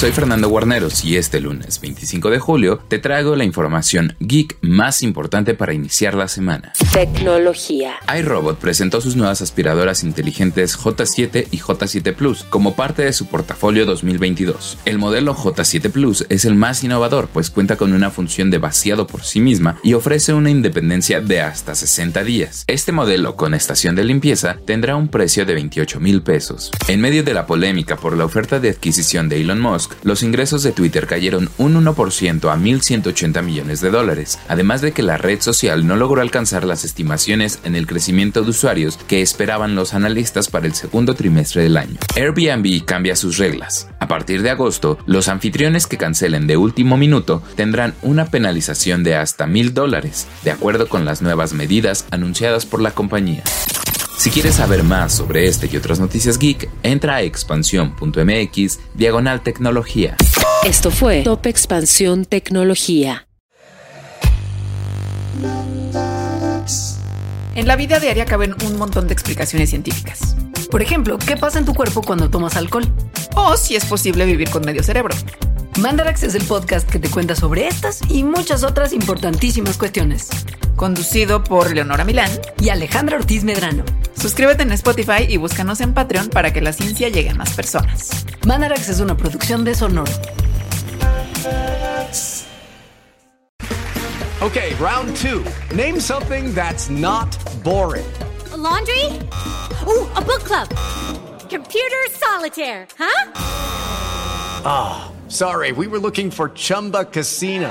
Soy Fernando Guarneros y este lunes 25 de julio te traigo la información geek más importante para iniciar la semana. Tecnología. iRobot presentó sus nuevas aspiradoras inteligentes J7 y J7 Plus como parte de su portafolio 2022. El modelo J7 Plus es el más innovador pues cuenta con una función de vaciado por sí misma y ofrece una independencia de hasta 60 días. Este modelo con estación de limpieza tendrá un precio de 28 mil pesos. En medio de la polémica por la oferta de adquisición de Elon Musk, los ingresos de Twitter cayeron un 1% a 1.180 millones de dólares, además de que la red social no logró alcanzar las estimaciones en el crecimiento de usuarios que esperaban los analistas para el segundo trimestre del año. Airbnb cambia sus reglas. A partir de agosto, los anfitriones que cancelen de último minuto tendrán una penalización de hasta mil dólares, de acuerdo con las nuevas medidas anunciadas por la compañía. Si quieres saber más sobre este y otras noticias geek, entra a expansión.mx diagonal tecnología. Esto fue Top Expansión Tecnología. En la vida diaria caben un montón de explicaciones científicas. Por ejemplo, ¿qué pasa en tu cuerpo cuando tomas alcohol? O si es posible vivir con medio cerebro. Mandarax es el podcast que te cuenta sobre estas y muchas otras importantísimas cuestiones. Conducido por Leonora Milán y Alejandra Ortiz Medrano. Suscríbete en Spotify y búscanos en Patreon para que la ciencia llegue a más personas. Mandarax es una producción de Sonoro. Okay, round two. Name something that's not boring. A laundry? Ooh, a book club. Computer solitaire, huh? Ah, oh, sorry, we were looking for Chumba Casino.